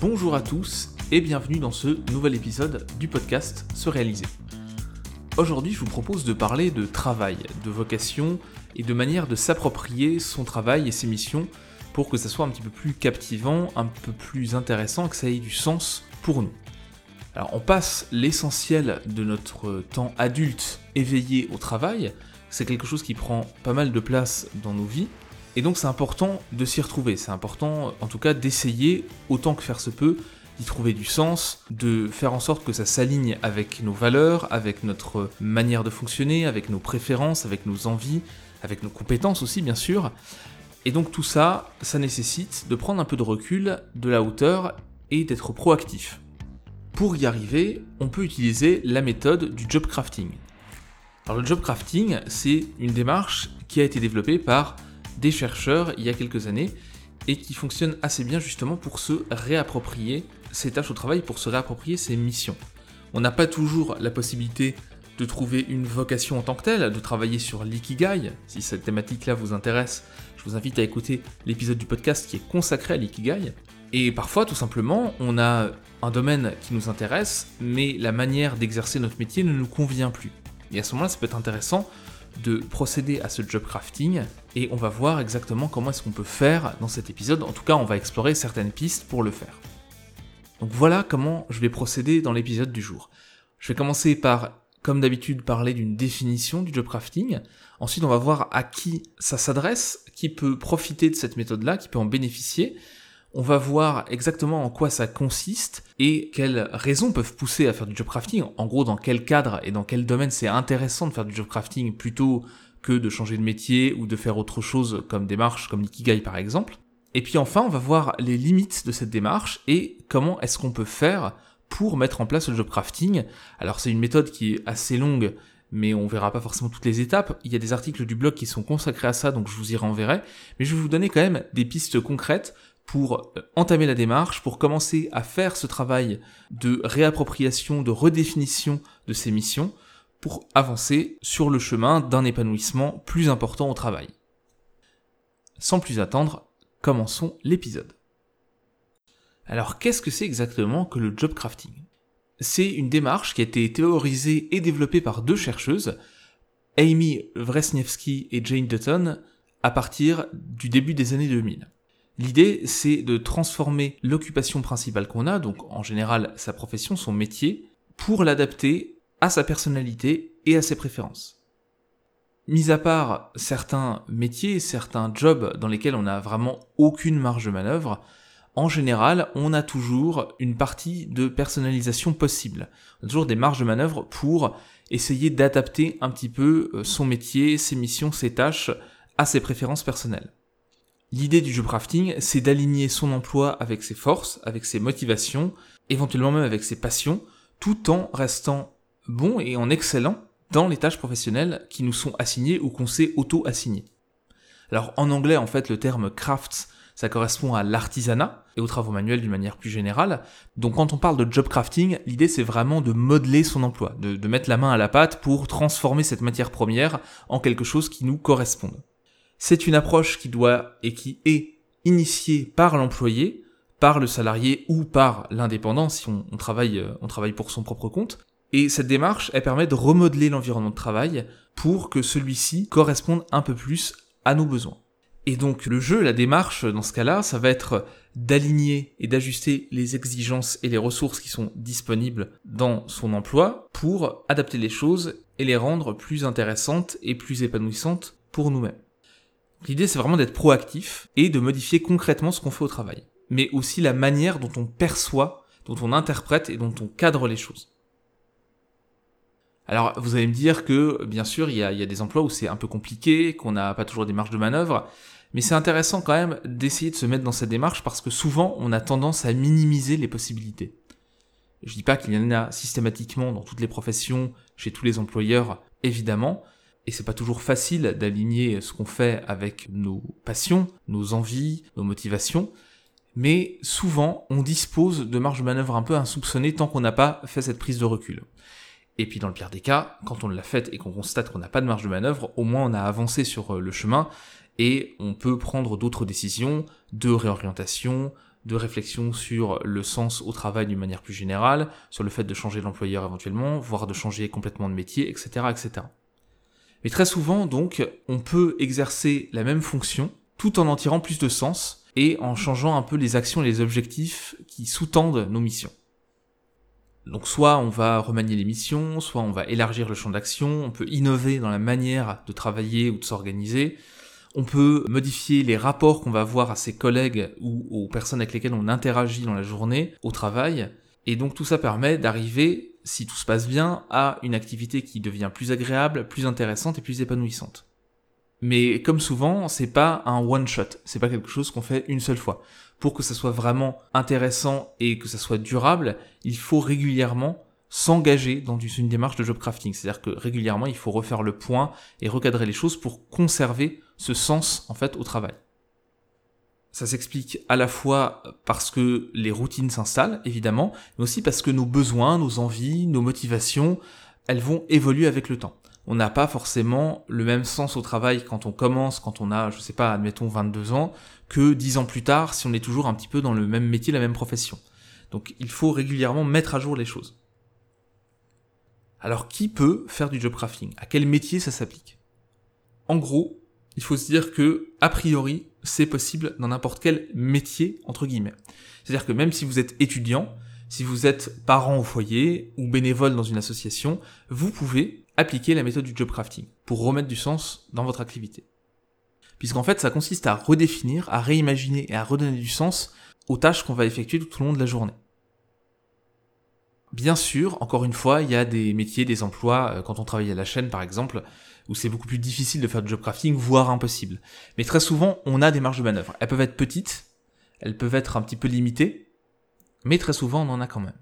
Bonjour à tous et bienvenue dans ce nouvel épisode du podcast Se réaliser. Aujourd'hui, je vous propose de parler de travail, de vocation et de manière de s'approprier son travail et ses missions pour que ça soit un petit peu plus captivant, un peu plus intéressant, que ça ait du sens pour nous. Alors, on passe l'essentiel de notre temps adulte éveillé au travail, c'est quelque chose qui prend pas mal de place dans nos vies, et donc c'est important de s'y retrouver, c'est important en tout cas d'essayer, autant que faire se peut, d'y trouver du sens, de faire en sorte que ça s'aligne avec nos valeurs, avec notre manière de fonctionner, avec nos préférences, avec nos envies, avec nos compétences aussi bien sûr. Et donc tout ça, ça nécessite de prendre un peu de recul, de la hauteur et d'être proactif. Pour y arriver, on peut utiliser la méthode du job crafting. Alors le job crafting, c'est une démarche qui a été développée par des chercheurs il y a quelques années et qui fonctionne assez bien justement pour se réapproprier ses tâches au travail, pour se réapproprier ses missions. On n'a pas toujours la possibilité de trouver une vocation en tant que telle, de travailler sur l'ikigai. Si cette thématique-là vous intéresse, je vous invite à écouter l'épisode du podcast qui est consacré à l'ikigai. Et parfois, tout simplement, on a un domaine qui nous intéresse, mais la manière d'exercer notre métier ne nous convient plus. Et à ce moment-là, ça peut être intéressant de procéder à ce job crafting et on va voir exactement comment est-ce qu'on peut faire dans cet épisode. En tout cas, on va explorer certaines pistes pour le faire. Donc voilà comment je vais procéder dans l'épisode du jour. Je vais commencer par, comme d'habitude, parler d'une définition du job crafting. Ensuite, on va voir à qui ça s'adresse, qui peut profiter de cette méthode-là, qui peut en bénéficier. On va voir exactement en quoi ça consiste et quelles raisons peuvent pousser à faire du job crafting. En gros, dans quel cadre et dans quel domaine c'est intéressant de faire du job crafting plutôt que de changer de métier ou de faire autre chose comme démarche, comme l'ikigai par exemple. Et puis enfin, on va voir les limites de cette démarche et comment est-ce qu'on peut faire pour mettre en place le job crafting. Alors c'est une méthode qui est assez longue, mais on verra pas forcément toutes les étapes. Il y a des articles du blog qui sont consacrés à ça, donc je vous y renverrai. Mais je vais vous donner quand même des pistes concrètes pour euh, entamer la démarche, pour commencer à faire ce travail de réappropriation, de redéfinition de ces missions, pour avancer sur le chemin d'un épanouissement plus important au travail. Sans plus attendre, commençons l'épisode. Alors qu'est-ce que c'est exactement que le job crafting? C'est une démarche qui a été théorisée et développée par deux chercheuses, Amy Wresniewski et Jane Dutton, à partir du début des années 2000. L'idée, c'est de transformer l'occupation principale qu'on a, donc en général sa profession, son métier, pour l'adapter à sa personnalité et à ses préférences. Mis à part certains métiers, certains jobs dans lesquels on n'a vraiment aucune marge de manœuvre, en général, on a toujours une partie de personnalisation possible. On a toujours des marges de manœuvre pour essayer d'adapter un petit peu euh, son métier, ses missions, ses tâches à ses préférences personnelles. L'idée du job crafting, c'est d'aligner son emploi avec ses forces, avec ses motivations, éventuellement même avec ses passions, tout en restant bon et en excellant dans les tâches professionnelles qui nous sont assignées ou qu'on s'est auto-assignées. Alors en anglais, en fait, le terme crafts, ça correspond à l'artisanat et aux travaux manuels d'une manière plus générale. Donc quand on parle de job crafting, l'idée c'est vraiment de modeler son emploi, de, de mettre la main à la pâte pour transformer cette matière première en quelque chose qui nous corresponde. C'est une approche qui doit et qui est initiée par l'employé, par le salarié ou par l'indépendant si on, travaille, euh, on travaille pour son propre compte. Et cette démarche, elle permet de remodeler l'environnement de travail pour que celui-ci corresponde un peu plus à nos besoins. Et donc le jeu, la démarche dans ce cas-là, ça va être d'aligner et d'ajuster les exigences et les ressources qui sont disponibles dans son emploi pour adapter les choses et les rendre plus intéressantes et plus épanouissantes pour nous-mêmes. L'idée, c'est vraiment d'être proactif et de modifier concrètement ce qu'on fait au travail, mais aussi la manière dont on perçoit, dont on interprète et dont on cadre les choses. Alors, vous allez me dire que, bien sûr, il y a, des emplois où c'est un peu compliqué, qu'on n'a pas toujours des marges de manœuvre, mais c'est intéressant quand même d'essayer de se mettre dans cette démarche parce que souvent, on a tendance à minimiser les possibilités. Je dis pas qu'il y en a systématiquement dans toutes les professions, chez tous les employeurs, évidemment, et c'est pas toujours facile d'aligner ce qu'on fait avec nos passions, nos envies, nos motivations, mais souvent on dispose de marge de manœuvre un peu insoupçonnée tant qu'on n'a pas fait cette prise de recul. Et puis dans le pire des cas, quand on l'a fait et qu'on constate qu'on n'a pas de marge de manœuvre, au moins on a avancé sur euh, le chemin et on peut prendre d'autres décisions de réorientation, de réflexion sur le sens au travail d'une manière plus générale, sur le fait de changer d'employeur éventuellement, voire de changer complètement de métier, etc., etc. Mais très souvent, donc, on peut exercer la même fonction tout en en tirant plus de sens et en changeant un peu les actions et les objectifs qui sous-tendent nos missions. Donc soit on va remanier les missions, soit on va élargir le champ d'action, on peut innover dans la manière de travailler ou de s'organiser, on peut modifier les rapports qu'on va avoir à ses collègues ou aux personnes avec lesquelles on interagit dans la journée, au travail, et donc tout ça permet d'arriver, si tout se passe bien, à une activité qui devient plus agréable, plus intéressante et plus épanouissante. Mais comme souvent, c'est pas un one shot, c'est pas quelque chose qu'on fait une seule fois. Pour que ça soit vraiment intéressant et que ça soit durable, il faut régulièrement s'engager dans une démarche de job crafting. C'est-à-dire que régulièrement, il faut refaire le point et recadrer les choses pour conserver ce sens, au travail. Ça s'explique à la fois parce que les routines s'installent, évidemment, mais aussi parce que nos besoins, nos envies, nos motivations, elles vont évoluer avec le temps. On n'a pas forcément le même sens au travail quand on commence, quand on a, je sais pas, admettons 22 ans, que 10 ans plus tard si on est toujours un petit peu dans le même métier, la même profession. Donc il faut régulièrement mettre à jour les choses. Alors qui peut faire du job crafting? À quel métier ça s'applique? En gros, il faut se dire que, a priori, c'est possible dans n'importe quel métier, entre guillemets. C'est-à-dire que même si vous êtes étudiant, si vous êtes parent au foyer ou bénévole dans une association, vous pouvez appliquer la méthode du job crafting pour remettre du sens dans votre activité. Puisqu'en fait, ça consiste à redéfinir, à réimaginer et à redonner du sens aux tâches qu'on va effectuer tout au long de la journée. Bien sûr, encore une fois, il y a des métiers, des emplois, euh, quand on travaille à la chaîne par exemple, où c'est beaucoup plus difficile de faire du job crafting, voire impossible. Mais très souvent, on a des marges de manœuvre. Elles peuvent être petites, elles peuvent être un petit peu limitées, mais très souvent, on en a quand même.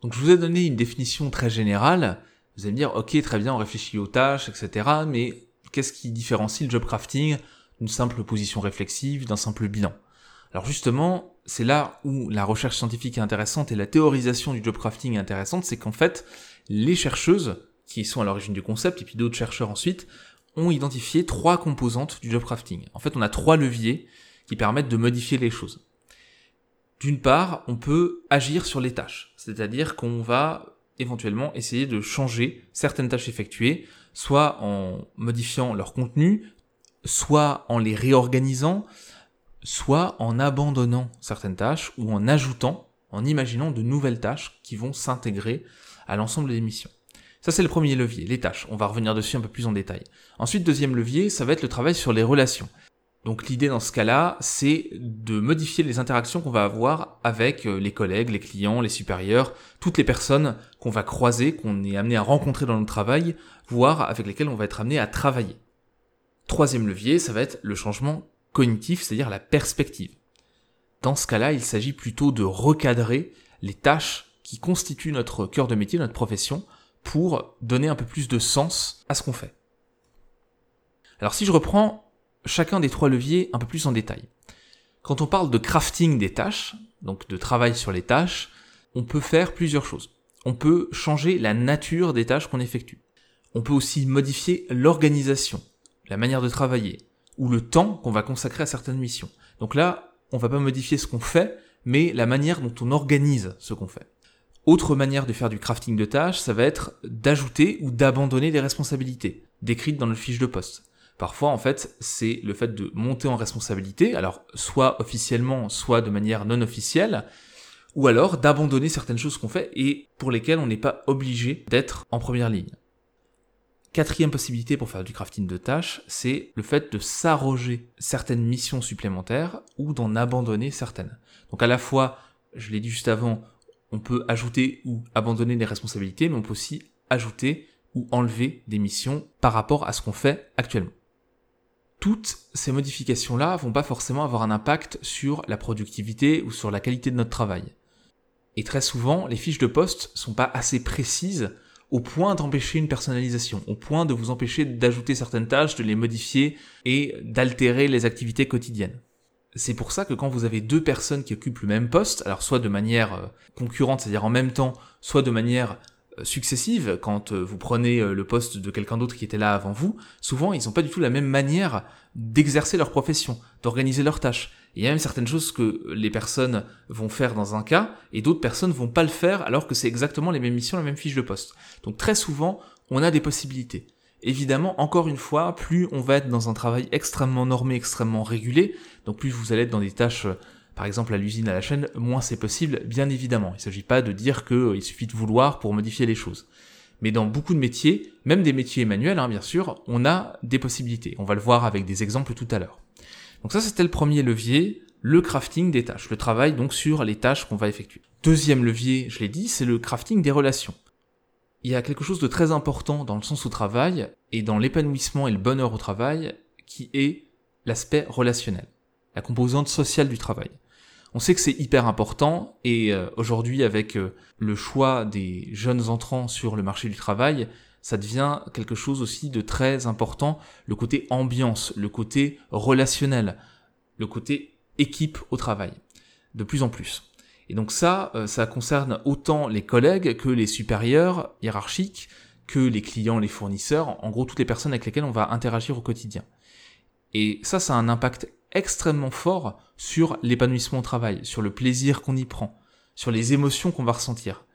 Donc je vous ai donné une définition très générale. Vous allez me dire, ok, très bien, on réfléchit aux tâches, etc. Mais qu'est-ce qui différencie le job crafting d'une simple position réflexive, d'un simple bilan? Alors justement, c'est là où la recherche scientifique est intéressante et la théorisation du job crafting est intéressante, c'est qu'en fait, les chercheuses, qui sont à l'origine du concept, et puis d'autres chercheurs ensuite, ont identifié trois composantes du job crafting. En fait, on a trois leviers qui permettent de modifier les choses. D'une part, on peut agir sur les tâches, c'est-à-dire qu'on va éventuellement essayer de changer certaines tâches effectuées, soit en modifiant leur contenu, soit en les réorganisant, soit en abandonnant certaines tâches ou en ajoutant, en imaginant de nouvelles tâches qui vont s'intégrer à l'ensemble des missions. Ça, c'est le premier levier, les tâches. On va revenir dessus un peu plus en détail. Ensuite, deuxième levier, ça va être le travail sur les relations. Donc l'idée dans ce cas-là, c'est de modifier les interactions qu'on va avoir avec euh, les collègues, les clients, les supérieurs, toutes les personnes qu'on va croiser, qu'on est amené à rencontrer dans notre travail, voire avec lesquelles on va être amené à travailler. Troisième levier, ça va être le changement cognitif, c'est-à-dire la perspective. Dans ce cas-là, il s'agit plutôt de recadrer les tâches qui constituent notre cœur de métier, notre profession, pour donner un peu plus de sens à ce qu'on fait. Alors si je reprends chacun des trois leviers un peu plus en détail. Quand on parle de crafting des tâches, donc de travail sur les tâches, on peut faire plusieurs choses. On peut changer la nature des tâches qu'on effectue. On peut aussi modifier l'organisation, la manière de travailler, ou le temps qu'on va consacrer à certaines missions. Donc là, on va pas modifier ce qu'on fait, mais la manière dont on organise ce qu'on fait. Autre manière de faire du crafting de tâches, ça va être d'ajouter ou d'abandonner des responsabilités, décrites dans le fiche de poste. Parfois, en fait, c'est le fait de monter en responsabilité, alors soit officiellement, soit de manière non officielle, ou alors d'abandonner certaines choses qu'on fait et pour lesquelles on n'est pas obligé d'être en première ligne. Quatrième possibilité pour faire du crafting de tâches, c'est le fait de s'arroger certaines missions supplémentaires ou d'en abandonner certaines. Donc à la fois, je l'ai dit juste avant, on peut ajouter ou abandonner des responsabilités, mais on peut aussi ajouter ou enlever des missions par rapport à ce qu'on fait actuellement. Toutes ces modifications-là vont pas forcément avoir un impact sur la productivité ou sur la qualité de notre travail. Et très souvent, les fiches de poste sont pas assez précises au point d'empêcher une personnalisation, au point de vous empêcher d'ajouter certaines tâches, de les modifier et d'altérer les activités quotidiennes. C'est pour ça que quand vous avez deux personnes qui occupent le même poste, alors soit de manière euh, concurrente, c'est-à-dire en même temps, soit de manière euh, successive, quand euh, vous prenez le poste de quelqu'un d'autre qui était là avant vous, souvent ils n'ont pas du tout la même manière d'exercer leur profession, d'organiser leurs tâches. il y a même certaines choses que les personnes vont faire dans un cas et d'autres personnes vont pas le faire alors que c'est exactement les mêmes missions, la même fiche de poste. Donc très souvent, on a des possibilités. Évidemment, encore une fois, plus on va être dans un travail extrêmement normé, extrêmement régulé, donc plus vous allez être dans des tâches, euh, par exemple à l'usine, à la chaîne, moins c'est possible, bien évidemment. Il ne s'agit pas de dire qu'il euh, suffit de vouloir pour modifier les choses. Mais dans beaucoup de métiers, même des métiers manuels, hein, bien sûr, on a des possibilités. On va le voir avec des exemples tout à l'heure. Donc ça, c'était le premier levier, le crafting des tâches, le travail donc sur les tâches qu'on va effectuer. Deuxième levier, je l'ai dit, c'est le crafting des relations il y a quelque chose de très important dans le sens au travail et dans l'épanouissement et le bonheur au travail qui est l'aspect relationnel, la composante sociale du travail. On sait que c'est hyper important et euh, aujourd'hui avec euh, le choix des jeunes entrants sur le marché du travail, ça devient quelque chose aussi de très important, le côté ambiance, le côté relationnel, le côté équipe au travail, de plus en plus. Et donc ça, euh, ça concerne autant les collègues que les supérieurs hiérarchiques, que les clients, les fournisseurs, en gros toutes les personnes avec lesquelles on va interagir au quotidien. Et ça, ça a un impact extrêmement fort sur l'épanouissement au travail, sur le plaisir qu'on y prend, sur les émotions qu'on va ressentir.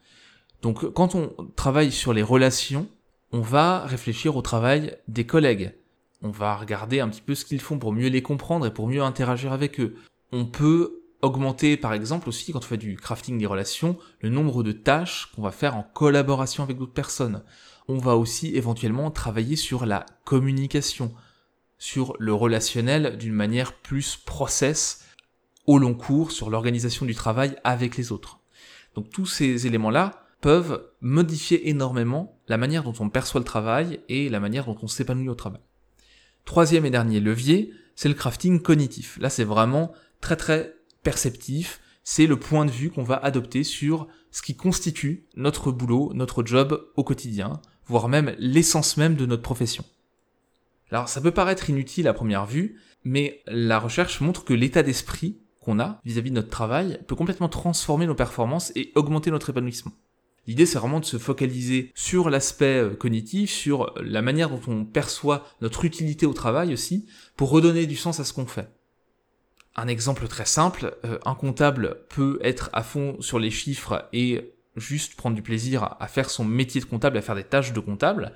Donc quand on travaille sur les relations, on va réfléchir au travail des collègues. On va regarder un petit peu ce qu'ils font pour mieux les comprendre et pour mieux interagir avec eux. On peut augmenter par exemple aussi quand on fait du crafting des relations le nombre de tâches qu'on va faire en collaboration avec d'autres personnes. On va aussi éventuellement travailler sur la communication, sur le relationnel d'une manière plus process au long cours, sur l'organisation du travail avec les autres. Donc tous ces éléments-là peuvent modifier énormément la manière dont on perçoit le travail et la manière dont on s'épanouit au travail. Troisième et dernier levier, c'est le crafting cognitif. Là, c'est vraiment très très perceptif, c'est le point de vue qu'on va adopter sur ce qui constitue notre boulot, notre job au quotidien, voire même l'essence même de notre profession. Alors ça peut paraître inutile à première vue, mais la recherche montre que l'état d'esprit qu'on a vis-à-vis de notre travail peut complètement transformer nos performances et augmenter notre épanouissement. L'idée c'est vraiment de se focaliser sur l'aspect euh, cognitif, sur la manière dont on perçoit notre utilité au travail aussi, pour redonner du sens à ce qu'on fait. Un exemple très simple, euh, un comptable peut être à fond sur les chiffres et juste prendre du plaisir à faire son métier de comptable, à faire des tâches de comptable,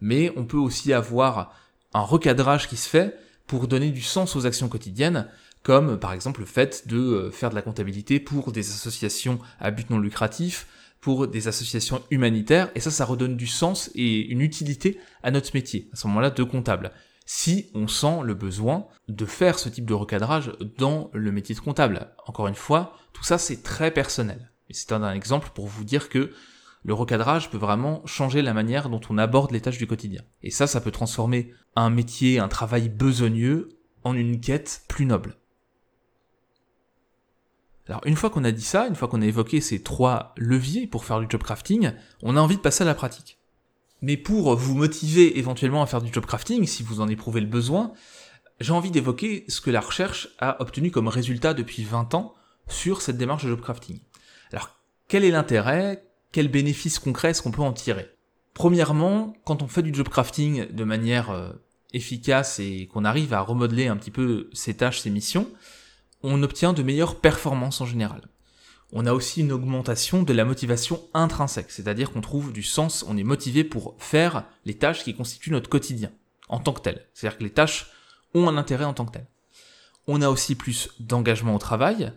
mais on peut aussi avoir un recadrage qui se fait pour donner du sens aux actions quotidiennes, comme par exemple le fait de euh, faire de la comptabilité pour des associations à but non lucratif, pour des associations humanitaires, et ça, ça redonne du sens et une utilité à notre métier, à ce moment-là, de comptable si on sent le besoin de faire ce type de recadrage dans le métier de comptable. Encore une fois, tout ça c'est très personnel. C'est un, exemple pour vous dire que le recadrage peut vraiment changer la manière dont on aborde les tâches du quotidien. Et ça, ça peut transformer un métier, un travail besogneux en une quête plus noble. Alors une fois qu'on a dit ça, une fois qu'on a évoqué ces trois leviers pour faire du job crafting, on a envie de passer à la pratique. Mais pour vous motiver éventuellement à faire du job crafting, si vous en éprouvez le besoin, j'ai envie d'évoquer ce que la recherche a obtenu comme résultat depuis 20 ans sur cette démarche de job crafting. Alors, quel est l'intérêt? Quels bénéfices concrets est-ce qu'on peut en tirer? Premièrement, quand on fait du job crafting de manière euh, efficace et qu'on arrive à remodeler un petit peu ses tâches, ses missions, on obtient de meilleures performances en général on a aussi une augmentation de la motivation intrinsèque, c'est-à-dire qu'on trouve du sens, on est motivé pour faire les tâches qui constituent notre quotidien, en tant que tel. C'est-à-dire que les tâches ont un intérêt en tant que tel. On a aussi plus d'engagement au travail,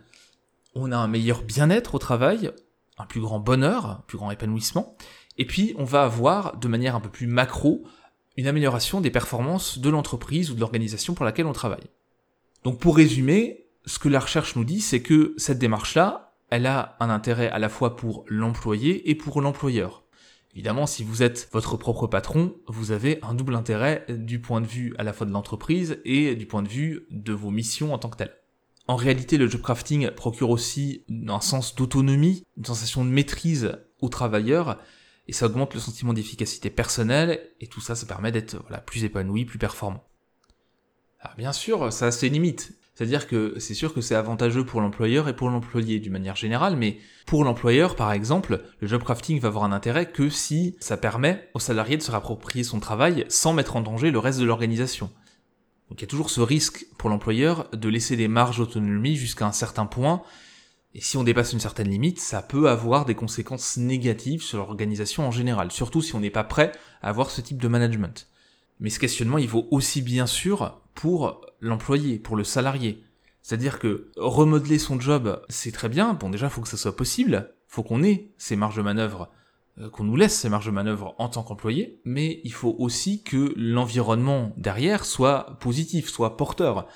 on a un meilleur bien-être au travail, un plus grand bonheur, un plus grand épanouissement, et puis on va avoir, de manière un peu plus macro, une amélioration des performances de l'entreprise ou de l'organisation pour laquelle on travaille. Donc pour résumer, ce que la recherche nous dit, c'est que cette démarche-là, elle a un intérêt à la fois pour l'employé et pour l'employeur. Évidemment, si vous êtes votre propre patron, vous avez un double intérêt du point de vue à la fois de l'entreprise et du point de vue de vos missions en tant que telles. En réalité, le job crafting procure aussi un sens d'autonomie, une sensation de maîtrise aux travailleurs, et ça augmente le sentiment d'efficacité personnelle, et tout ça, ça permet d'être plus épanoui, plus performant. Alors bien sûr, ça a ses limites. C'est-à-dire que c'est sûr que c'est avantageux pour l'employeur et pour l'employé d'une manière générale, mais pour l'employeur, par exemple, le job crafting va avoir un intérêt que si ça permet au salarié de se rapproprier son travail sans mettre en danger le reste de l'organisation. Donc il y a toujours ce risque pour l'employeur de laisser des marges d'autonomie jusqu'à un certain point, et si on dépasse une certaine limite, ça peut avoir des conséquences négatives sur l'organisation en général, surtout si on n'est pas prêt à avoir ce type de management. Mais ce questionnement, il vaut aussi bien sûr pour l'employé, pour le salarié. C'est-à-dire que remodeler son job, c'est très bien. Bon, déjà, il faut que ça soit possible. faut qu'on ait ces marges de manœuvre, euh, qu'on nous laisse ces marges de manœuvre en tant qu'employé. Mais il faut aussi que l'environnement derrière soit positif, soit porteur.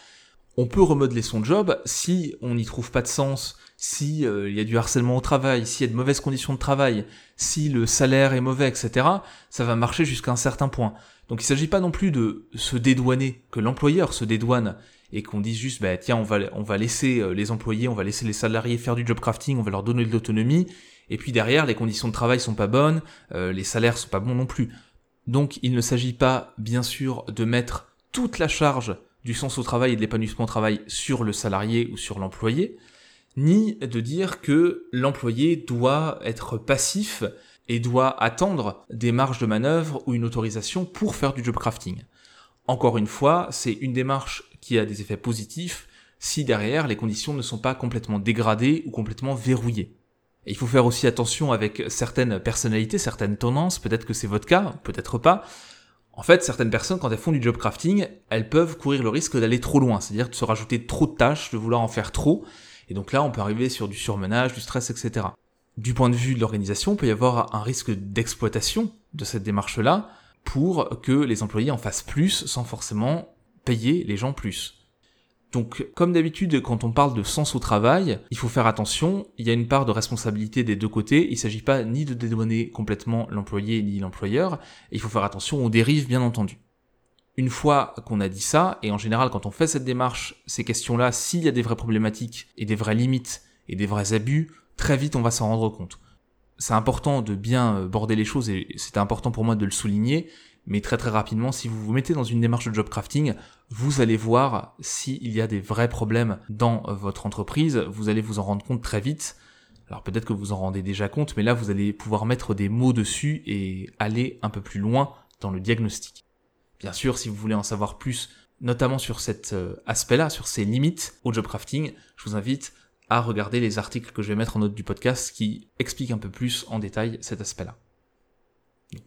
On peut remodeler son job si on n'y trouve pas de sens, si euh, il y a du harcèlement au travail, s'il y a de mauvaises conditions de travail, si le salaire est mauvais, etc. Ça va marcher jusqu'à un certain point. Donc il ne s'agit pas non plus de se dédouaner, que l'employeur se dédouane et qu'on dise juste bah tiens on va on va laisser euh, les employés, on va laisser les salariés faire du job crafting, on va leur donner de l'autonomie et puis derrière les conditions de travail sont pas bonnes, euh, les salaires sont pas bons non plus. Donc il ne s'agit pas bien sûr de mettre toute la charge du sens au travail et de l'épanouissement au travail sur le salarié ou sur l'employé, ni de dire que l'employé doit être passif et doit attendre des marges de manœuvre ou une autorisation pour faire du job crafting. Encore une fois, c'est une démarche qui a des effets positifs si derrière les conditions ne sont pas complètement dégradées ou complètement verrouillées. Et il faut faire aussi attention avec certaines personnalités, certaines tendances, peut-être que c'est votre cas, peut-être pas. En fait, certaines personnes, quand elles font du job crafting, elles peuvent courir le risque d'aller trop loin, c'est-à-dire de se rajouter trop de tâches, de vouloir en faire trop. Et donc là, on peut arriver sur du surmenage, du stress, etc du point de vue de l'organisation, peut y avoir un risque d'exploitation de cette démarche-là pour que les employés en fassent plus sans forcément payer les gens plus. Donc, comme d'habitude, quand on parle de sens au travail, il faut faire attention, il y a une part de responsabilité des deux côtés, il ne s'agit pas ni de dédouaner complètement l'employé ni l'employeur, il faut faire attention aux dérives, bien entendu. Une fois qu'on a dit ça, et en général quand on fait cette démarche, ces questions-là, s'il y a des vraies problématiques et des vraies limites et des vrais abus, très vite on va s'en rendre compte. C'est important de bien euh, border les choses et c'était important pour moi de le souligner, mais très très rapidement, si vous vous mettez dans une démarche de job crafting, vous allez voir s'il y a des vrais problèmes dans euh, votre entreprise, vous allez vous en rendre compte très vite. Alors peut-être que vous en rendez déjà compte, mais là vous allez pouvoir mettre des mots dessus et aller un peu plus loin dans le diagnostic. Bien sûr, si vous voulez en savoir plus, notamment sur cet euh, aspect-là, sur ces limites au job crafting, je vous invite à regarder les articles que je vais mettre en note du podcast qui expliquent un peu plus en détail cet aspect-là.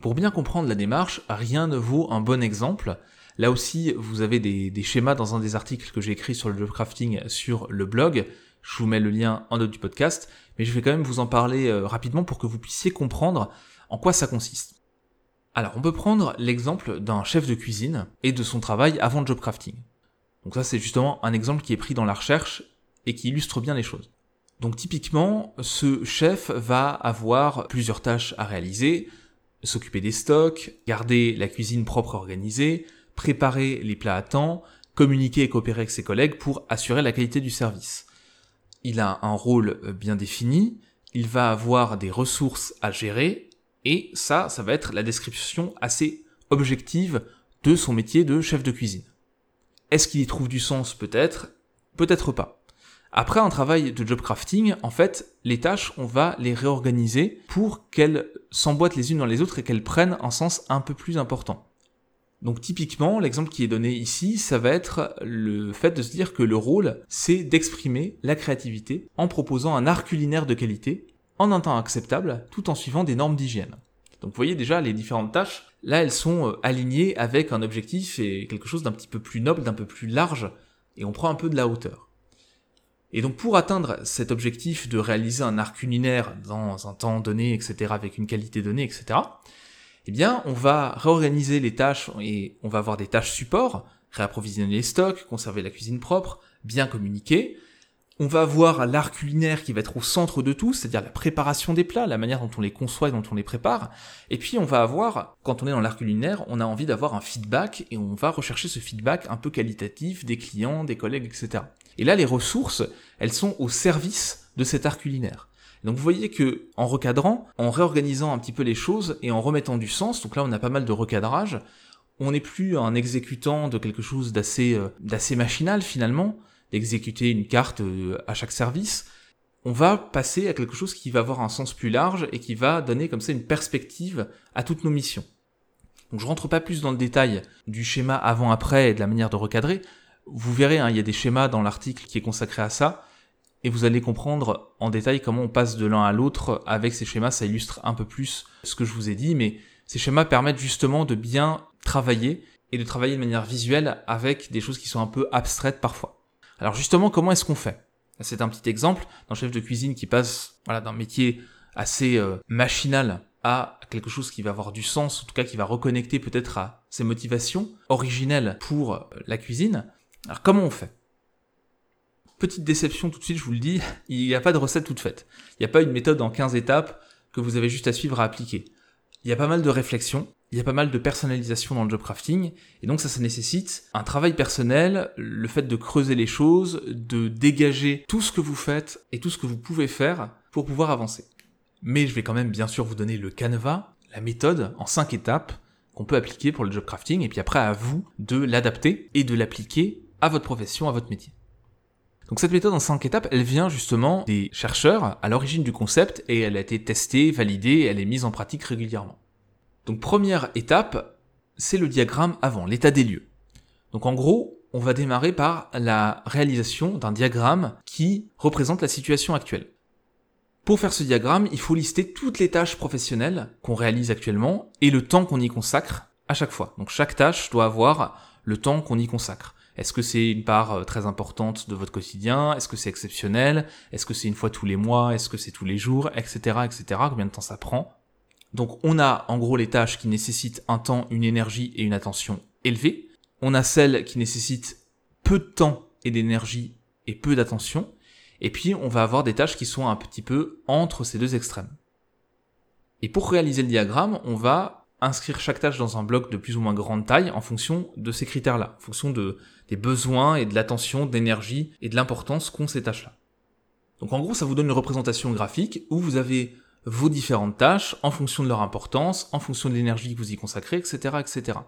Pour bien comprendre la démarche, rien ne vaut un bon exemple. Là aussi, vous avez des, schémas dans un des articles que j'ai écrit sur le job crafting sur le blog. Je vous mets le lien en note du podcast, mais je vais quand même vous en parler euh, rapidement pour que vous puissiez comprendre en quoi ça consiste. Alors, on peut prendre l'exemple d'un chef de cuisine et de son travail avant le job crafting. Donc ça, c'est justement un exemple qui est pris dans la recherche et qui illustre bien les choses. Donc typiquement, ce chef va avoir plusieurs tâches à réaliser, s'occuper des stocks, garder la cuisine propre et organisée, préparer les plats à temps, communiquer et coopérer avec ses collègues pour assurer la qualité du service. Il a un rôle bien défini, il va avoir des ressources à gérer, et ça, ça va être la description assez objective de son métier de chef de cuisine. Est-ce qu'il y trouve du sens? Peut-être, peut-être pas. Après un travail de job crafting, en fait, les tâches, on va les réorganiser pour qu'elles s'emboîtent les unes dans les autres et qu'elles prennent un sens un peu plus important. Donc typiquement, l'exemple qui est donné ici, ça va être le fait de se dire que le rôle, c'est d'exprimer la créativité en proposant un art culinaire de qualité, en un temps acceptable, tout en suivant des normes d'hygiène. Donc vous voyez déjà les différentes tâches, là elles sont euh, alignées avec un objectif et quelque chose d'un petit peu plus noble, d'un peu plus large, et on prend un peu de la hauteur. Et donc pour atteindre cet objectif de réaliser un art culinaire dans un temps donné, etc., avec une qualité donnée, etc., eh bien on va réorganiser les tâches et on va avoir des tâches support, réapprovisionner les stocks, conserver la cuisine propre, bien communiquer. On va avoir l'art culinaire qui va être au centre de tout, c'est-à-dire la préparation des plats, la manière dont on les conçoit et dont on les prépare. Et puis on va avoir, quand on est dans l'art culinaire, on a envie d'avoir un feedback et on va rechercher ce feedback un peu qualitatif des clients, des collègues, etc. Et là, les ressources, elles sont au service de cet art culinaire. Donc vous voyez que en recadrant, en réorganisant un petit peu les choses et en remettant du sens, donc là on a pas mal de recadrage, on n'est plus un exécutant de quelque chose d'assez euh, machinal finalement, d'exécuter une carte euh, à chaque service. On va passer à quelque chose qui va avoir un sens plus large et qui va donner comme ça une perspective à toutes nos missions. Donc je rentre pas plus dans le détail du schéma avant-après et de la manière de recadrer. Vous verrez, hein, il y a des schémas dans l'article qui est consacré à ça, et vous allez comprendre en détail comment on passe de l'un à l'autre avec ces schémas. Ça illustre un peu plus ce que je vous ai dit, mais ces schémas permettent justement de bien travailler et de travailler de manière visuelle avec des choses qui sont un peu abstraites parfois. Alors justement, comment est-ce qu'on fait? C'est un petit exemple d'un chef de cuisine qui passe voilà, d'un métier assez euh, machinal à quelque chose qui va avoir du sens, en tout cas qui va reconnecter peut-être à ses motivations originelles pour euh, la cuisine. Alors comment on fait? Petite déception tout de suite, je vous le dis, il n'y a pas de recette toute faite. Il n'y a pas une méthode en 15 étapes que vous avez juste à suivre à appliquer. Il y a pas mal de réflexions, il y a pas mal de personnalisation dans le job crafting, et donc ça, ça nécessite un travail personnel, le fait de creuser les choses, de dégager tout ce que vous faites et tout ce que vous pouvez faire pour pouvoir avancer. Mais je vais quand même bien sûr vous donner le canevas, la méthode en 5 étapes qu'on peut appliquer pour le job crafting, et puis après à vous de l'adapter et de l'appliquer à votre profession, à votre métier. Donc cette méthode en 5 étapes, elle vient justement des chercheurs à l'origine du concept et elle a été testée, validée elle est mise en pratique régulièrement. Donc première étape, c'est le diagramme avant, l'état des lieux. Donc en gros, on va démarrer par la réalisation d'un diagramme qui représente la situation actuelle. Pour faire ce diagramme, il faut lister toutes les tâches professionnelles qu'on réalise actuellement et le temps qu'on y consacre à chaque fois. Donc chaque tâche doit avoir le temps qu'on y consacre. Est-ce que c'est une part euh, très importante de votre quotidien? Est-ce que c'est exceptionnel? Est-ce que c'est une fois tous les mois? Est-ce que c'est tous les jours? Etc. etc. Combien de temps ça prend? Donc on a en gros les tâches qui nécessitent un temps, une énergie et une attention élevée. On a celles qui nécessitent peu de temps et d'énergie et peu d'attention. Et puis on va avoir des tâches qui sont un petit peu entre ces deux extrêmes. Et pour réaliser le diagramme, on va inscrire chaque tâche dans un bloc de plus ou moins grande taille en fonction de ces critères-là, en fonction de, des besoins et de l'attention, d'énergie et de l'importance qu'ont ces tâches-là. Donc en gros, ça vous donne une représentation graphique où vous avez vos différentes tâches en fonction de leur importance, en fonction de l'énergie que vous y consacrez, etc., etc.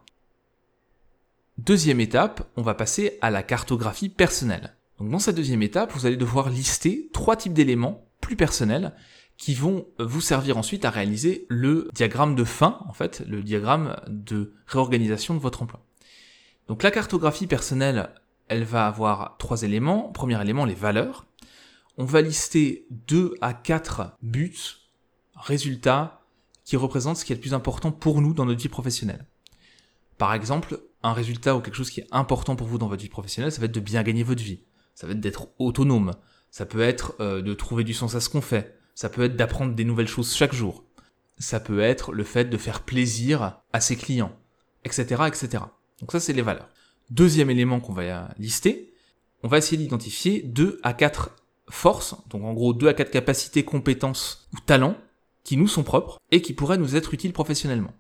Deuxième étape, on va passer à la cartographie personnelle. Donc dans cette deuxième étape, vous allez devoir lister trois types d'éléments plus personnels qui vont vous servir ensuite à réaliser le diagramme de fin, en fait, le diagramme de réorganisation de votre emploi. Donc la cartographie personnelle, elle va avoir trois éléments. Premier élément, les valeurs. On va lister deux à quatre buts résultat qui représente ce qui est le plus important pour nous dans notre vie professionnelle. Par exemple, un résultat ou quelque chose qui est important pour vous dans votre vie professionnelle, ça va être de bien gagner votre vie. Ça va être d'être autonome. Ça peut être euh, de trouver du sens à ce qu'on fait. Ça peut être d'apprendre des nouvelles choses chaque jour. Ça peut être le fait de faire plaisir à ses clients, etc., etc. Donc ça, c'est les valeurs. Deuxième élément qu'on va lister, on va essayer d'identifier deux à quatre forces, donc en gros deux à quatre capacités, compétences ou talents qui nous sont propres et qui pourraient nous être utiles professionnellement.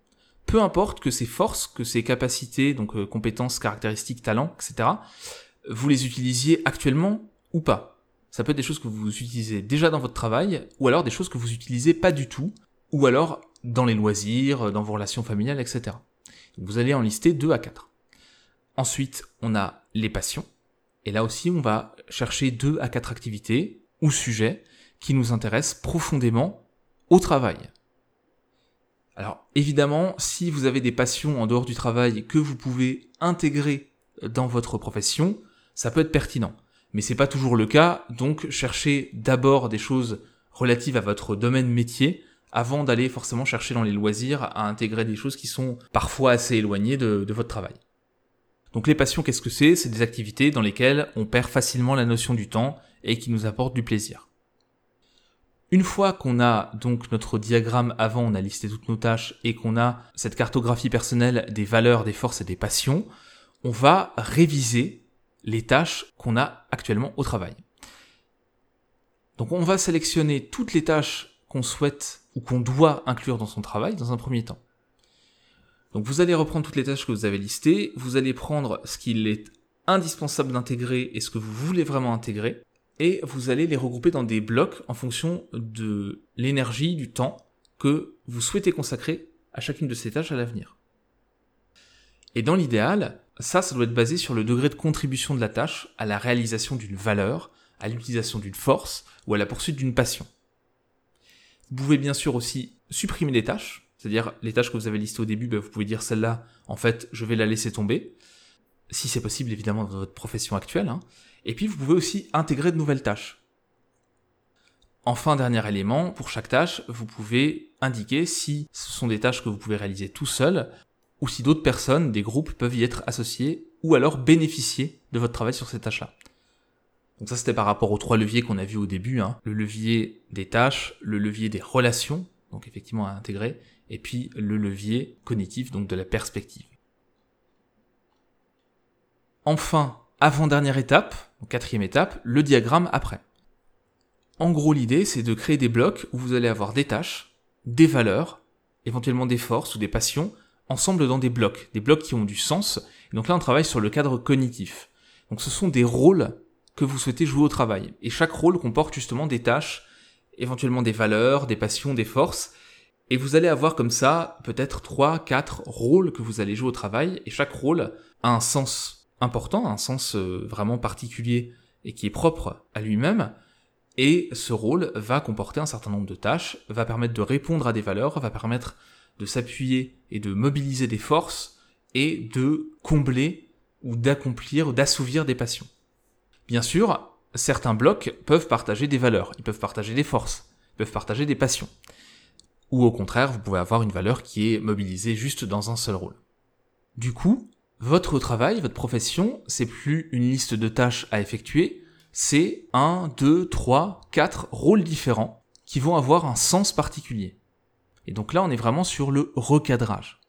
Peu importe que ces forces, que ces capacités, donc euh, compétences, caractéristiques, talents, etc., vous les utilisiez actuellement ou pas. Ça peut être des choses que vous utilisez déjà dans votre travail, ou alors des choses que vous utilisez pas du tout, ou alors dans les loisirs, dans vos relations familiales, etc. vous allez en lister 2 à 4. Ensuite, on a les passions. Et là aussi, on va chercher 2 à 4 activités ou sujets qui nous intéressent profondément au travail. Alors évidemment, si vous avez des passions en dehors du travail que vous pouvez intégrer dans votre profession, ça peut être pertinent. Mais c'est pas toujours le cas, donc cherchez d'abord des choses relatives à votre domaine métier avant d'aller forcément chercher dans les loisirs à intégrer des choses qui sont parfois assez éloignées de votre travail. Donc les passions, qu'est-ce que c'est? C'est des activités dans lesquelles on perd facilement la notion du temps et qui nous apportent du plaisir. Une fois qu'on a donc notre diagramme avant, on a listé toutes nos tâches et qu'on a cette cartographie personnelle des valeurs, des forces et des passions, on va réviser les tâches qu'on a actuellement au travail. Donc on va sélectionner toutes les tâches qu'on souhaite ou qu'on doit inclure dans son travail dans un premier temps. Donc vous allez reprendre toutes les tâches que vous avez listées, vous allez prendre ce qu'il est indispensable d'intégrer et ce que vous voulez vraiment intégrer, et vous allez les regrouper dans des blocs en fonction de l'énergie, du temps que vous souhaitez consacrer à chacune de ces tâches à l'avenir. Et dans l'idéal, ça, ça doit être basé sur le degré de contribution de la tâche à la réalisation d'une valeur, à l'utilisation d'une force ou à la poursuite d'une passion. Vous pouvez bien sûr aussi supprimer des tâches, C'est-à-dire les tâches que vous avez listées au début, ben, vous pouvez dire celle-là, en fait, je vais la laisser tomber. Si c'est possible, évidemment, dans votre profession actuelle. Hein. Et puis vous pouvez aussi intégrer de nouvelles tâches. Enfin, dernier élément, pour chaque tâche, vous pouvez indiquer si ce sont des tâches que vous pouvez réaliser tout seul, ou si d'autres personnes, des groupes peuvent y être associés, ou alors bénéficier de votre travail sur ces tâches-là. Donc ça c'était par rapport aux trois leviers qu'on a vus au début, hein. le levier des tâches, le levier des relations, donc effectivement à intégrer, et puis le levier cognitif, donc de la perspective. Enfin, avant-dernière étape, quatrième étape, le diagramme après. En gros, l'idée, c'est de créer des blocs où vous allez avoir des tâches, des valeurs, éventuellement des forces ou des passions, ensemble dans des blocs, des blocs qui ont du sens. Donc là, on travaille sur le cadre cognitif. Donc ce sont des rôles que vous souhaitez jouer au travail. Et chaque rôle comporte justement des tâches, éventuellement des valeurs, des passions, des forces. Et vous allez avoir comme ça peut-être trois, quatre rôles que vous allez jouer au travail. Et chaque rôle a un sens important, un sens euh, vraiment particulier et qui est propre à lui-même. Et ce rôle va comporter un certain nombre de tâches, va permettre de répondre à des valeurs, va permettre de s'appuyer et de mobiliser des forces et de combler ou d'accomplir, d'assouvir des passions. Bien sûr, certains blocs peuvent partager des valeurs, ils peuvent partager des forces, ils peuvent partager des passions. Ou au contraire, vous pouvez avoir une valeur qui est mobilisée juste dans un seul rôle. Du coup, votre travail, votre profession, c'est plus une liste de tâches à effectuer, c'est un, deux, trois, quatre rôles différents qui vont avoir un sens particulier. Et donc là, on est vraiment sur le recadrage.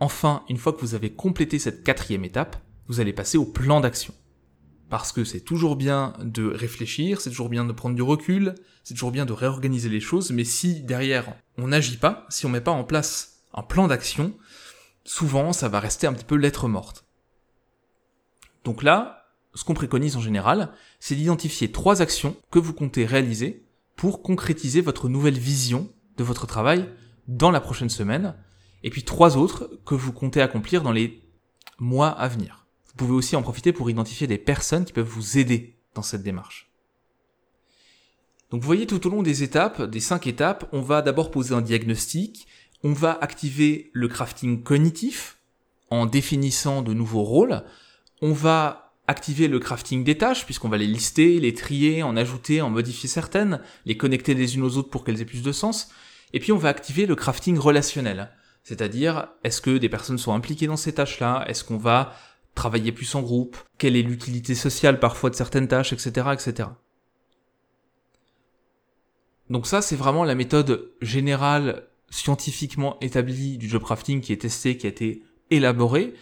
Enfin, une fois que vous avez complété cette quatrième étape, vous allez passer au plan d'action. Parce que c'est toujours bien de réfléchir, c'est toujours bien de prendre du recul, c'est toujours bien de réorganiser les choses, mais si derrière on n'agit pas, si on met pas en place un plan d'action, souvent ça va rester un petit peu lettre morte. Donc là, ce qu'on préconise en général, c'est d'identifier trois actions que vous comptez réaliser pour concrétiser votre nouvelle vision de votre travail dans la prochaine semaine, et puis trois autres que vous comptez accomplir dans les mois à venir. Vous pouvez aussi en profiter pour identifier des personnes qui peuvent vous aider dans cette démarche. Donc vous voyez tout au long des étapes, des cinq étapes, on va d'abord poser un diagnostic, on va activer le crafting cognitif en définissant de nouveaux rôles. On va activer le crafting des tâches puisqu'on va les lister, les trier, en ajouter, en modifier certaines, les connecter les unes aux autres pour qu'elles aient plus de sens. Et puis on va activer le crafting relationnel. C'est-à-dire, est-ce que des personnes sont impliquées dans ces tâches-là? Est-ce qu'on va travailler plus en groupe Quelle est l'utilité sociale parfois de certaines tâches, etc., etc. Donc ça, c'est vraiment la méthode générale scientifiquement établi du job crafting qui est testé, qui a été élaboré.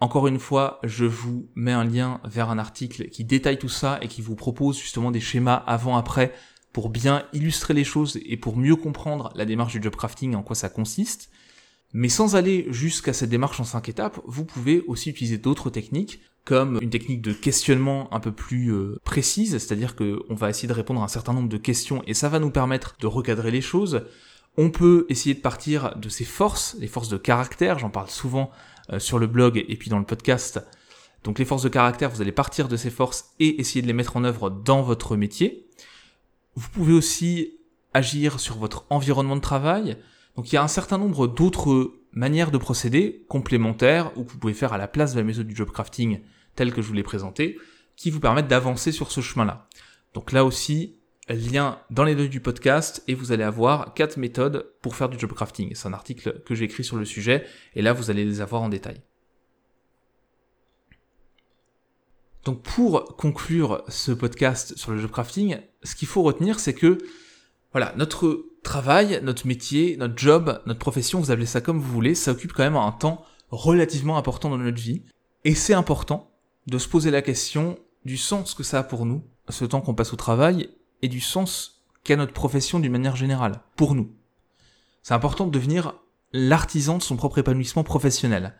Encore une fois, je vous mets un lien vers un article qui détaille tout ça et qui vous propose justement des schémas avant-après pour bien illustrer les choses et pour mieux comprendre la démarche du job crafting et en quoi ça consiste. Mais sans aller jusqu'à cette démarche en cinq étapes, vous pouvez aussi utiliser d'autres techniques comme une technique de questionnement un peu plus euh, précise, c'est-à-dire qu'on va essayer de répondre à un certain nombre de questions et ça va nous permettre de recadrer les choses. On peut essayer de partir de ses forces, les forces de caractère, j'en parle souvent euh, sur le blog et puis dans le podcast. Donc les forces de caractère, vous allez partir de ces forces et essayer de les mettre en œuvre dans votre métier. Vous pouvez aussi agir sur votre environnement de travail. Donc il y a un certain nombre d'autres manières de procéder complémentaires ou que vous pouvez faire à la place de la méthode du job crafting telle que je vous l'ai présentée, qui vous permettent d'avancer sur ce chemin-là. Donc là aussi, lien dans les notes du podcast et vous allez avoir quatre méthodes pour faire du job crafting. C'est un article que j'ai écrit sur le sujet et là vous allez les avoir en détail. Donc pour conclure ce podcast sur le job crafting, ce qu'il faut retenir c'est que voilà, notre travail, notre métier, notre job, notre profession, vous appelez ça comme vous voulez, ça occupe quand même un temps relativement important dans notre vie et c'est important de se poser la question du sens que ça a pour nous, ce temps qu'on passe au travail et du sens qu'a notre profession d'une manière générale, pour nous. C'est important de devenir l'artisan de son propre épanouissement professionnel.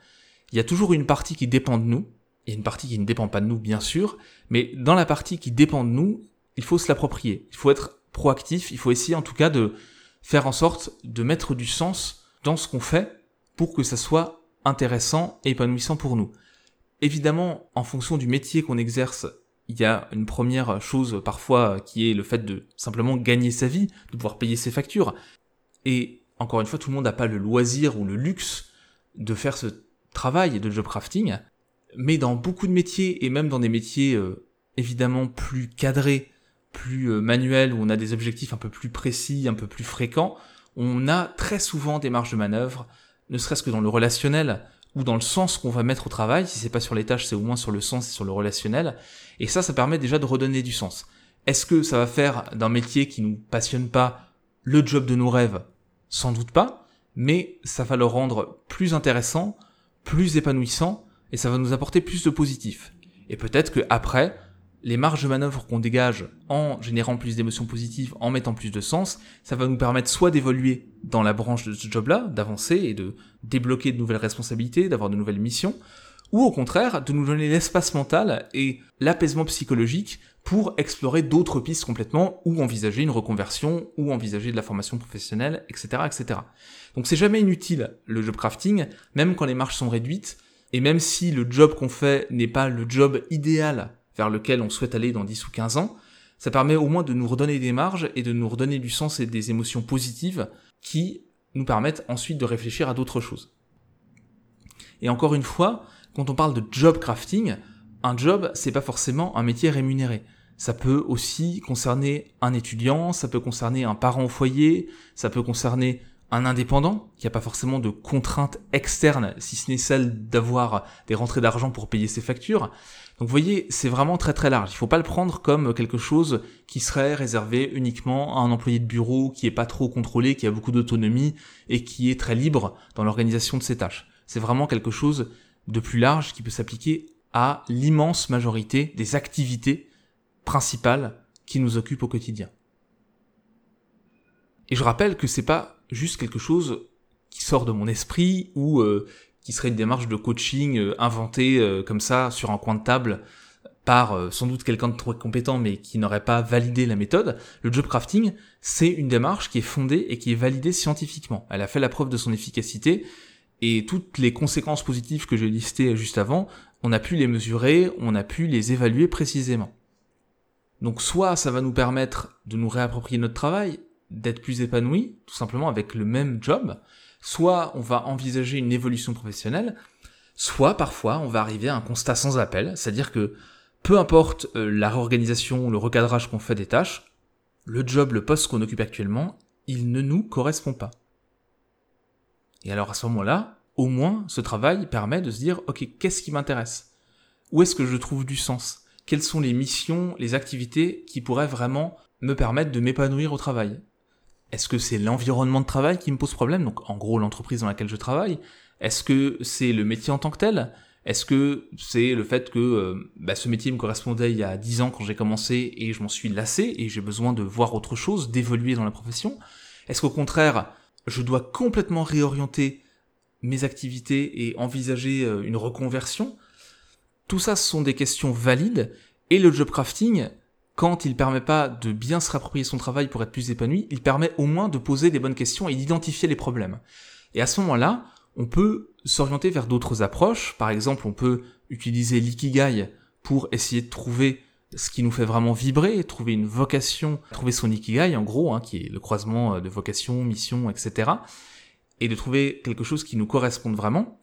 Il y a toujours une partie qui dépend de nous, et une partie qui ne dépend pas de nous, bien sûr, mais dans la partie qui dépend de nous, il faut se l'approprier. Il faut être proactif, il faut essayer en tout cas de faire en sorte de mettre du sens dans ce qu'on fait pour que ça soit intéressant et épanouissant pour nous. Évidemment, en fonction du métier qu'on exerce, il y a une première chose parfois qui est le fait de simplement gagner sa vie, de pouvoir payer ses factures. Et encore une fois, tout le monde n'a pas le loisir ou le luxe de faire ce travail de job crafting, mais dans beaucoup de métiers, et même dans des métiers euh, évidemment plus cadrés, plus euh, manuels, où on a des objectifs un peu plus précis, un peu plus fréquents, on a très souvent des marges de manœuvre, ne serait-ce que dans le relationnel, ou dans le sens qu'on va mettre au travail, si c'est pas sur les tâches, c'est au moins sur le sens et sur le relationnel, et ça, ça permet déjà de redonner du sens. Est-ce que ça va faire d'un métier qui nous passionne pas le job de nos rêves? Sans doute pas, mais ça va le rendre plus intéressant, plus épanouissant, et ça va nous apporter plus de positif. Et peut-être que après, les marges de manœuvre qu'on dégage en générant plus d'émotions positives, en mettant plus de sens, ça va nous permettre soit d'évoluer dans la branche de ce job-là, d'avancer et de débloquer de nouvelles responsabilités, d'avoir de nouvelles missions, ou au contraire de nous donner l'espace mental et l'apaisement psychologique pour explorer d'autres pistes complètement, ou envisager une reconversion, ou envisager de la formation professionnelle, etc., etc. Donc c'est jamais inutile le job crafting, même quand les marges sont réduites, et même si le job qu'on fait n'est pas le job idéal vers lequel on souhaite aller dans 10 ou 15 ans, ça permet au moins de nous redonner des marges et de nous redonner du sens et des émotions positives qui nous permettent ensuite de réfléchir à d'autres choses. Et encore une fois, quand on parle de job crafting, un job, c'est pas forcément un métier rémunéré. Ça peut aussi concerner un étudiant, ça peut concerner un parent au foyer, ça peut concerner un indépendant qui n'a pas forcément de contraintes externes, si ce n'est celle d'avoir des rentrées d'argent pour payer ses factures. Donc vous voyez, c'est vraiment très très large. Il ne faut pas le prendre comme quelque chose qui serait réservé uniquement à un employé de bureau qui est pas trop contrôlé, qui a beaucoup d'autonomie et qui est très libre dans l'organisation de ses tâches. C'est vraiment quelque chose de plus large qui peut s'appliquer à l'immense majorité des activités principales qui nous occupent au quotidien. Et je rappelle que c'est pas juste quelque chose qui sort de mon esprit ou euh, qui serait une démarche de coaching euh, inventée euh, comme ça sur un coin de table par sans doute quelqu'un de trop compétent mais qui n'aurait pas validé la méthode. Le job crafting, c'est une démarche qui est fondée et qui est validée scientifiquement. Elle a fait la preuve de son efficacité et toutes les conséquences positives que j'ai listées juste avant, on a pu les mesurer, on a pu les évaluer précisément. Donc soit ça va nous permettre de nous réapproprier notre travail, d'être plus épanoui, tout simplement avec le même job, soit on va envisager une évolution professionnelle, soit parfois on va arriver à un constat sans appel, c'est-à-dire que peu importe euh, la réorganisation, le recadrage qu'on fait des tâches, le job, le poste qu'on occupe actuellement, il ne nous correspond pas. Et alors à ce moment-là, au moins ce travail permet de se dire, ok, qu'est-ce qui m'intéresse? Où est-ce que je trouve du sens? Quelles sont les missions, les activités qui pourraient vraiment me permettre de m'épanouir au travail? Est-ce que c'est l'environnement de travail qui me pose problème? Donc en gros l'entreprise dans laquelle je travaille. Est-ce que c'est le métier en tant que tel? Est-ce que c'est le fait que euh, bah, ce métier me correspondait il y a 10 ans quand j'ai commencé et je m'en suis lassé et j'ai besoin de voir autre chose, d'évoluer dans la profession? Est-ce qu'au contraire, je dois complètement réorienter mes activités et envisager euh, une reconversion? Tout ça, ce sont des questions valides et le job crafting, quand il permet pas de bien se réapproprier son travail pour être plus épanoui, il permet au moins de poser des bonnes questions et d'identifier les problèmes. Et à ce moment-là, on peut s'orienter vers d'autres approches. Par exemple, on peut utiliser l'ikigai pour essayer de trouver ce qui nous fait vraiment vibrer, trouver une vocation, trouver son ikigai en gros, hein, qui est le croisement euh, de vocation, mission, etc. Et de trouver quelque chose qui nous corresponde vraiment.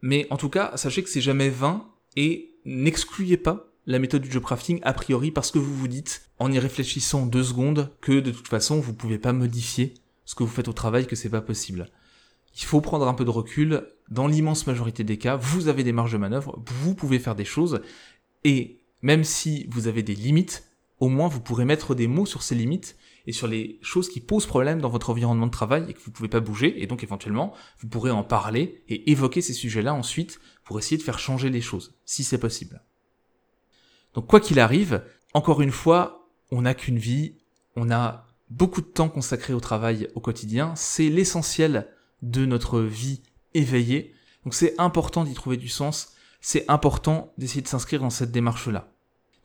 Mais en tout cas, sachez que c'est jamais vain et n'excluez pas la méthode du job crafting a priori parce que vous vous dites, en y réfléchissant deux secondes, que de toute façon vous pouvez pas modifier ce que vous faites au travail, que c'est pas possible. Il faut prendre un peu de recul. Dans l'immense majorité des cas, vous avez des marges de manœuvre, vous pouvez faire des choses, et même si vous avez des limites, au moins vous pourrez mettre des mots sur ces limites et sur les choses qui posent problème dans votre environnement de travail et que vous pouvez pas bouger, et donc éventuellement, vous pourrez en parler et évoquer ces sujets-là ensuite pour essayer de faire changer les choses, si c'est possible. Donc quoi qu'il arrive, encore une fois, on n'a qu'une vie, on a beaucoup de temps consacré au travail au quotidien, c'est l'essentiel de notre vie éveillée, donc c'est important d'y trouver du sens, c'est important d'essayer de s'inscrire dans cette démarche-là.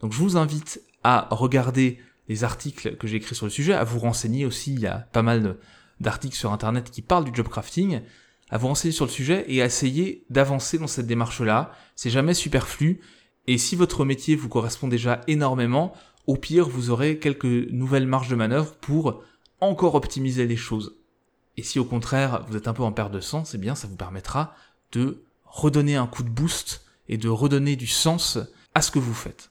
Donc je vous invite à regarder les articles que j'ai écrits sur le sujet, à vous renseigner aussi, il y a pas mal d'articles sur internet qui parlent du job crafting, à vous renseigner sur le sujet et à essayer d'avancer dans cette démarche-là. C'est jamais superflu, et si votre métier vous correspond déjà énormément, au pire, vous aurez quelques nouvelles marges de manœuvre pour encore optimiser les choses. Et si au contraire vous êtes un peu en perte de sens, eh bien ça vous permettra de redonner un coup de boost et de redonner du sens à ce que vous faites.